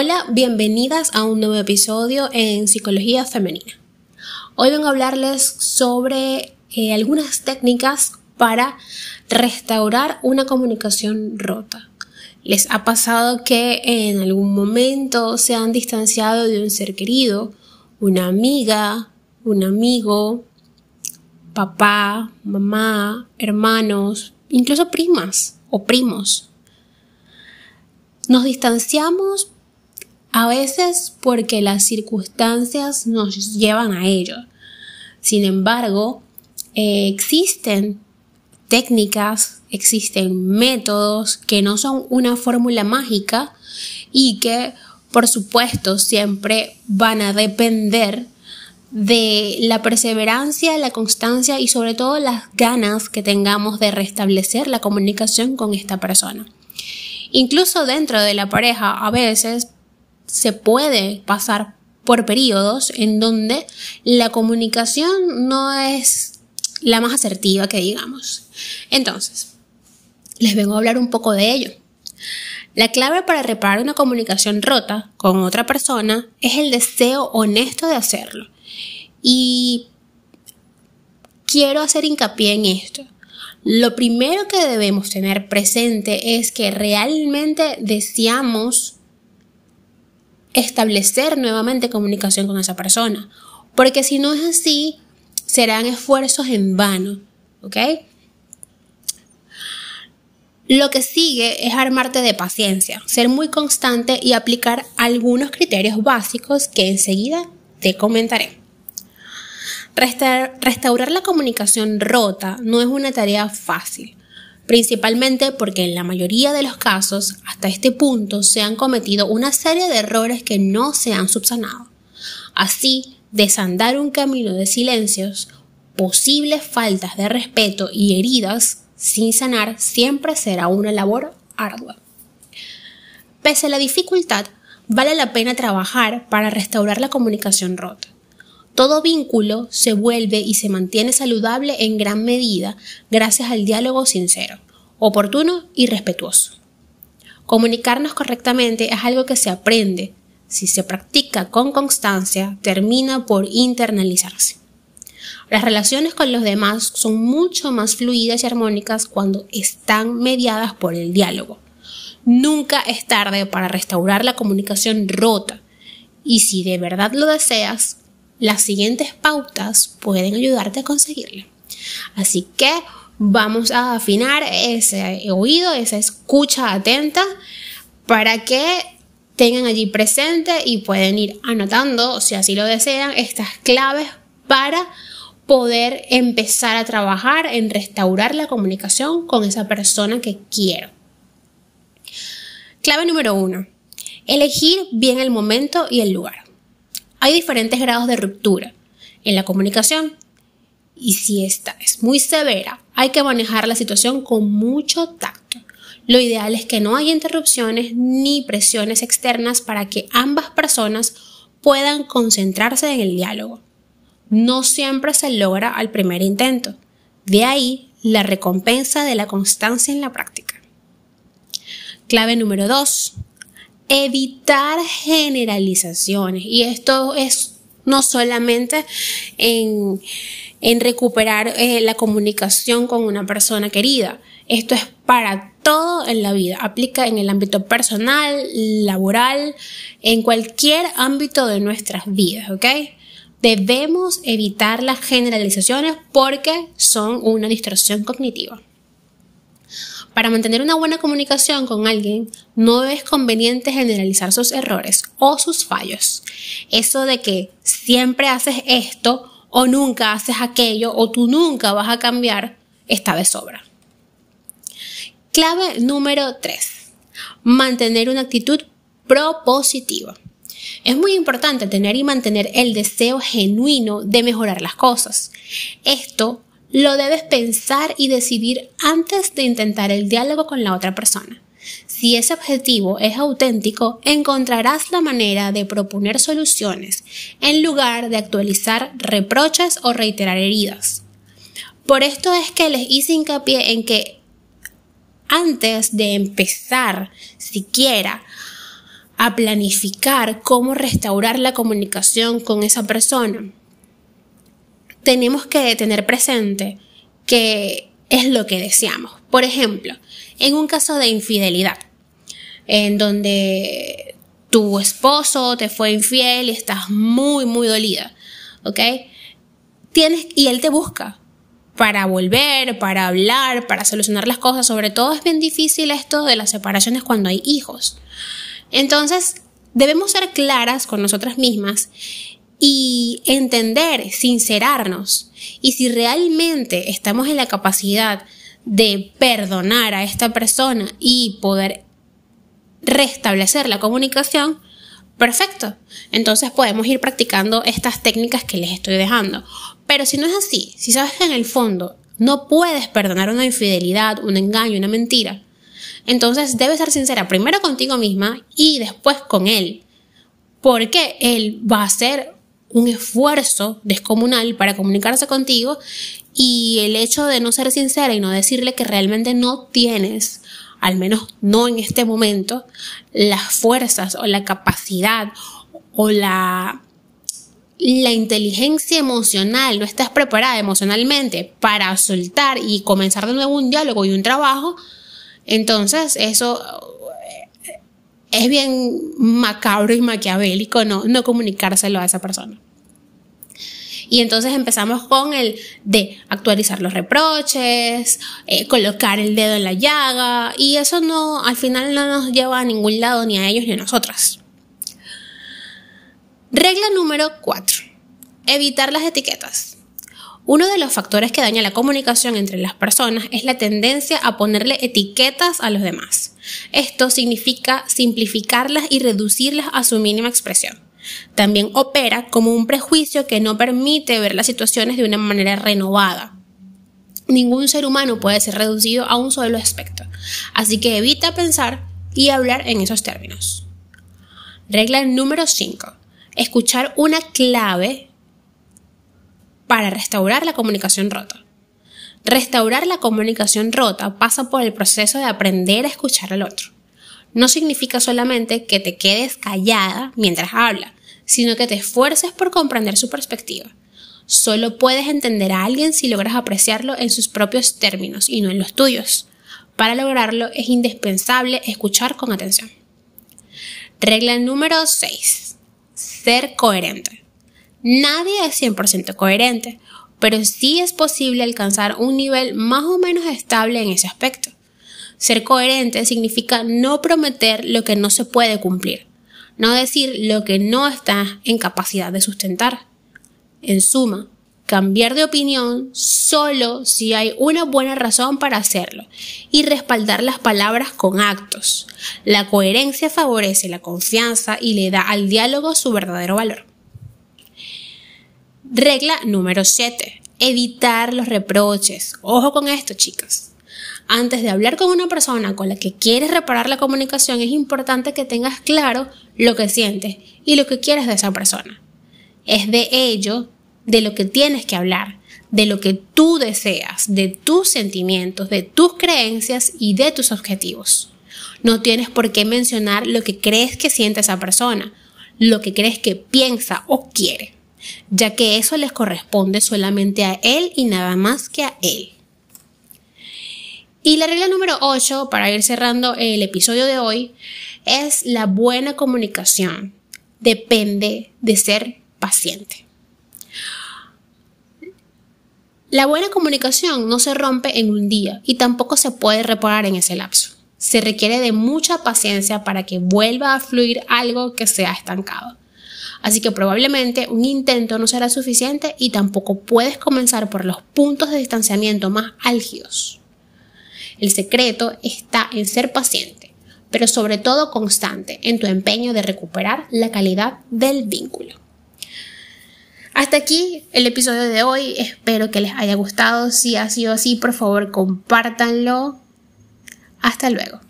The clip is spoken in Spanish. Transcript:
Hola, bienvenidas a un nuevo episodio en Psicología Femenina. Hoy vengo a hablarles sobre eh, algunas técnicas para restaurar una comunicación rota. ¿Les ha pasado que en algún momento se han distanciado de un ser querido, una amiga, un amigo, papá, mamá, hermanos, incluso primas o primos? Nos distanciamos a veces porque las circunstancias nos llevan a ello. Sin embargo, eh, existen técnicas, existen métodos que no son una fórmula mágica y que, por supuesto, siempre van a depender de la perseverancia, la constancia y sobre todo las ganas que tengamos de restablecer la comunicación con esta persona. Incluso dentro de la pareja, a veces se puede pasar por periodos en donde la comunicación no es la más asertiva que digamos. Entonces, les vengo a hablar un poco de ello. La clave para reparar una comunicación rota con otra persona es el deseo honesto de hacerlo. Y quiero hacer hincapié en esto. Lo primero que debemos tener presente es que realmente deseamos establecer nuevamente comunicación con esa persona. Porque si no es así, serán esfuerzos en vano. ¿Ok? Lo que sigue es armarte de paciencia, ser muy constante y aplicar algunos criterios básicos que enseguida te comentaré. Restaurar la comunicación rota no es una tarea fácil principalmente porque en la mayoría de los casos hasta este punto se han cometido una serie de errores que no se han subsanado. Así, desandar un camino de silencios, posibles faltas de respeto y heridas sin sanar siempre será una labor ardua. Pese a la dificultad, vale la pena trabajar para restaurar la comunicación rota. Todo vínculo se vuelve y se mantiene saludable en gran medida gracias al diálogo sincero, oportuno y respetuoso. Comunicarnos correctamente es algo que se aprende. Si se practica con constancia, termina por internalizarse. Las relaciones con los demás son mucho más fluidas y armónicas cuando están mediadas por el diálogo. Nunca es tarde para restaurar la comunicación rota y si de verdad lo deseas, las siguientes pautas pueden ayudarte a conseguirlo. Así que vamos a afinar ese oído, esa escucha atenta para que tengan allí presente y pueden ir anotando, si así lo desean, estas claves para poder empezar a trabajar en restaurar la comunicación con esa persona que quiero. Clave número uno. Elegir bien el momento y el lugar. Hay diferentes grados de ruptura en la comunicación y si esta es muy severa, hay que manejar la situación con mucho tacto. Lo ideal es que no haya interrupciones ni presiones externas para que ambas personas puedan concentrarse en el diálogo. No siempre se logra al primer intento. De ahí la recompensa de la constancia en la práctica. Clave número 2 evitar generalizaciones. Y esto es no solamente en, recuperar eh, la comunicación con una persona querida. Esto es para todo en la vida. Aplica en el ámbito personal, laboral, en cualquier ámbito de nuestras vidas, ¿ok? Debemos evitar las generalizaciones porque son una distorsión cognitiva. Para mantener una buena comunicación con alguien, no es conveniente generalizar sus errores o sus fallos. Eso de que siempre haces esto o nunca haces aquello o tú nunca vas a cambiar está de sobra. Clave número 3. Mantener una actitud propositiva. Es muy importante tener y mantener el deseo genuino de mejorar las cosas. Esto lo debes pensar y decidir antes de intentar el diálogo con la otra persona. Si ese objetivo es auténtico, encontrarás la manera de proponer soluciones en lugar de actualizar reproches o reiterar heridas. Por esto es que les hice hincapié en que antes de empezar siquiera a planificar cómo restaurar la comunicación con esa persona, tenemos que tener presente que es lo que deseamos. Por ejemplo, en un caso de infidelidad, en donde tu esposo te fue infiel y estás muy, muy dolida, ¿ok? Tienes, y él te busca para volver, para hablar, para solucionar las cosas. Sobre todo es bien difícil esto de las separaciones cuando hay hijos. Entonces, debemos ser claras con nosotras mismas y entender, sincerarnos. Y si realmente estamos en la capacidad de perdonar a esta persona y poder restablecer la comunicación, perfecto. Entonces podemos ir practicando estas técnicas que les estoy dejando. Pero si no es así, si sabes que en el fondo no puedes perdonar una infidelidad, un engaño, una mentira, entonces debes ser sincera primero contigo misma y después con él. Porque él va a hacer un esfuerzo descomunal para comunicarse contigo y el hecho de no ser sincera y no decirle que realmente no tienes al menos no en este momento, las fuerzas o la capacidad o la, la inteligencia emocional, no estás preparada emocionalmente para soltar y comenzar de nuevo un diálogo y un trabajo, entonces eso es bien macabro y maquiavélico no, comunicárselo a esa persona. Y entonces empezamos con el de actualizar los reproches, eh, colocar el dedo en la llaga, y eso no, al final no nos lleva a ningún lado, ni a ellos ni a nosotras. Regla número 4. Evitar las etiquetas. Uno de los factores que daña la comunicación entre las personas es la tendencia a ponerle etiquetas a los demás. Esto significa simplificarlas y reducirlas a su mínima expresión. También opera como un prejuicio que no permite ver las situaciones de una manera renovada. Ningún ser humano puede ser reducido a un solo aspecto, así que evita pensar y hablar en esos términos. Regla número 5. Escuchar una clave para restaurar la comunicación rota. Restaurar la comunicación rota pasa por el proceso de aprender a escuchar al otro. No significa solamente que te quedes callada mientras habla, sino que te esfuerces por comprender su perspectiva. Solo puedes entender a alguien si logras apreciarlo en sus propios términos y no en los tuyos. Para lograrlo es indispensable escuchar con atención. Regla número 6. Ser coherente. Nadie es 100% coherente, pero sí es posible alcanzar un nivel más o menos estable en ese aspecto. Ser coherente significa no prometer lo que no se puede cumplir, no decir lo que no está en capacidad de sustentar. En suma, cambiar de opinión solo si hay una buena razón para hacerlo y respaldar las palabras con actos. La coherencia favorece la confianza y le da al diálogo su verdadero valor. Regla número 7. Evitar los reproches. Ojo con esto, chicas. Antes de hablar con una persona con la que quieres reparar la comunicación, es importante que tengas claro lo que sientes y lo que quieres de esa persona. Es de ello de lo que tienes que hablar, de lo que tú deseas, de tus sentimientos, de tus creencias y de tus objetivos. No tienes por qué mencionar lo que crees que siente esa persona, lo que crees que piensa o quiere, ya que eso les corresponde solamente a él y nada más que a él. Y la regla número 8, para ir cerrando el episodio de hoy, es la buena comunicación. Depende de ser paciente. La buena comunicación no se rompe en un día y tampoco se puede reparar en ese lapso. Se requiere de mucha paciencia para que vuelva a fluir algo que se ha estancado. Así que probablemente un intento no será suficiente y tampoco puedes comenzar por los puntos de distanciamiento más álgidos. El secreto está en ser paciente, pero sobre todo constante en tu empeño de recuperar la calidad del vínculo. Hasta aquí el episodio de hoy. Espero que les haya gustado. Si ha sido así, por favor, compártanlo. Hasta luego.